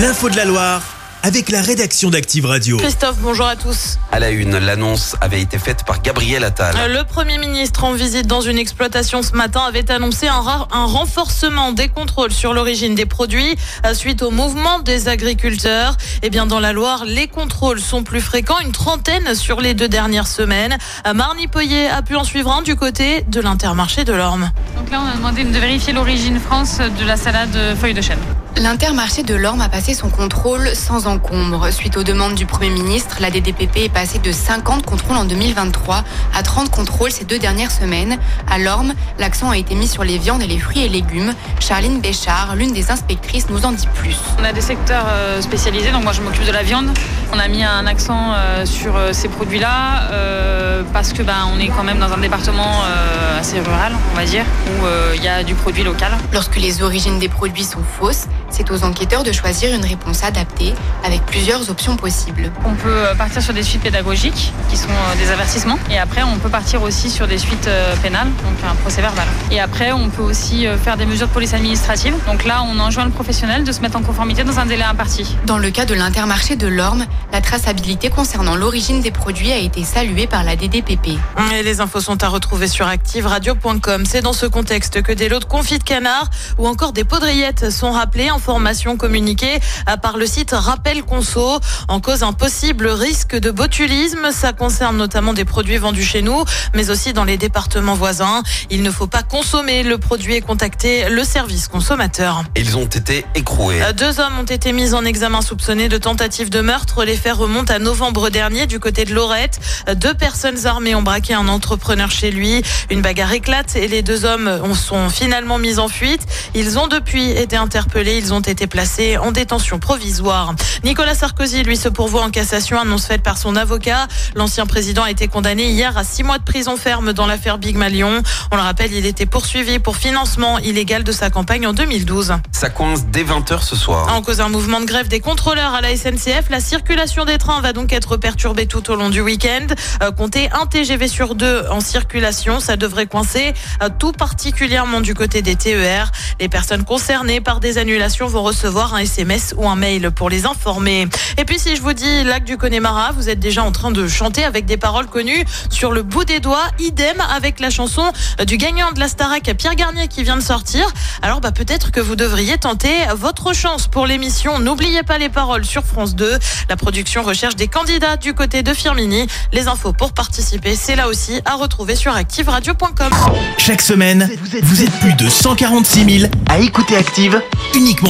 L'info de la Loire avec la rédaction d'Active Radio. Christophe, bonjour à tous. À la une, l'annonce avait été faite par Gabriel Attal. Le Premier ministre en visite dans une exploitation ce matin avait annoncé un, un renforcement des contrôles sur l'origine des produits euh, suite au mouvement des agriculteurs. Eh bien, dans la Loire, les contrôles sont plus fréquents, une trentaine sur les deux dernières semaines. Euh, Marny Poyer a pu en suivre un du côté de l'intermarché de l'Orme. Donc là, on a demandé de vérifier l'origine France de la salade feuille de chêne. L'intermarché de l'Orme a passé son contrôle sans encombre. Suite aux demandes du Premier ministre, la DDPP est passée de 50 contrôles en 2023 à 30 contrôles ces deux dernières semaines. À l'Orme, l'accent a été mis sur les viandes et les fruits et légumes. Charline Béchard, l'une des inspectrices, nous en dit plus. On a des secteurs euh, spécialisés, donc moi je m'occupe de la viande. On a mis un accent euh, sur euh, ces produits-là parce que ben, on est quand même dans un département assez rural, on va dire, où il y a du produit local. Lorsque les origines des produits sont fausses, c'est aux enquêteurs de choisir une réponse adaptée avec plusieurs options possibles. On peut partir sur des suites pédagogiques qui sont euh, des avertissements et après on peut partir aussi sur des suites euh, pénales, donc un procès verbal. Et après on peut aussi euh, faire des mesures de police administrative. Donc là on enjoint le professionnel de se mettre en conformité dans un délai imparti. Dans le cas de l'intermarché de l'Orme, la traçabilité concernant l'origine des produits a été saluée par la DDPP. Et les infos sont à retrouver sur activeradio.com. C'est dans ce contexte que des lots de confits de canard ou encore des poudrillettes sont rappelés informations communiquées par le site Rappel Conso. En cause un possible risque de botulisme. Ça concerne notamment des produits vendus chez nous, mais aussi dans les départements voisins. Il ne faut pas consommer le produit et contacter le service consommateur. Ils ont été écroués. Euh, deux hommes ont été mis en examen soupçonnés de tentative de meurtre. Les faits remontent à novembre dernier du côté de Lorette. Euh, deux personnes armées ont braqué un entrepreneur chez lui. Une bagarre éclate et les deux hommes sont finalement mis en fuite. Ils ont depuis été interpellés. Ils ont été placés en détention provisoire. Nicolas Sarkozy, lui, se pourvoit en cassation, annonce faite par son avocat. L'ancien président a été condamné hier à six mois de prison ferme dans l'affaire Big Malion. On le rappelle, il était poursuivi pour financement illégal de sa campagne en 2012. Ça coince dès 20h ce soir. En cause un mouvement de grève des contrôleurs à la SNCF, la circulation des trains va donc être perturbée tout au long du week-end. Euh, comptez un TGV sur deux en circulation, ça devrait coincer euh, tout particulièrement du côté des TER. Les personnes concernées par des annulations vont recevoir un SMS ou un mail pour les informer. Et puis si je vous dis lac du Connemara, vous êtes déjà en train de chanter avec des paroles connues sur le bout des doigts. Idem avec la chanson du gagnant de la Starac, Pierre Garnier, qui vient de sortir. Alors bah, peut-être que vous devriez tenter votre chance pour l'émission. N'oubliez pas les paroles sur France 2. La production recherche des candidats du côté de Firmini. Les infos pour participer, c'est là aussi à retrouver sur activeradio.com. Chaque semaine, vous êtes plus de 146 000 à écouter Active uniquement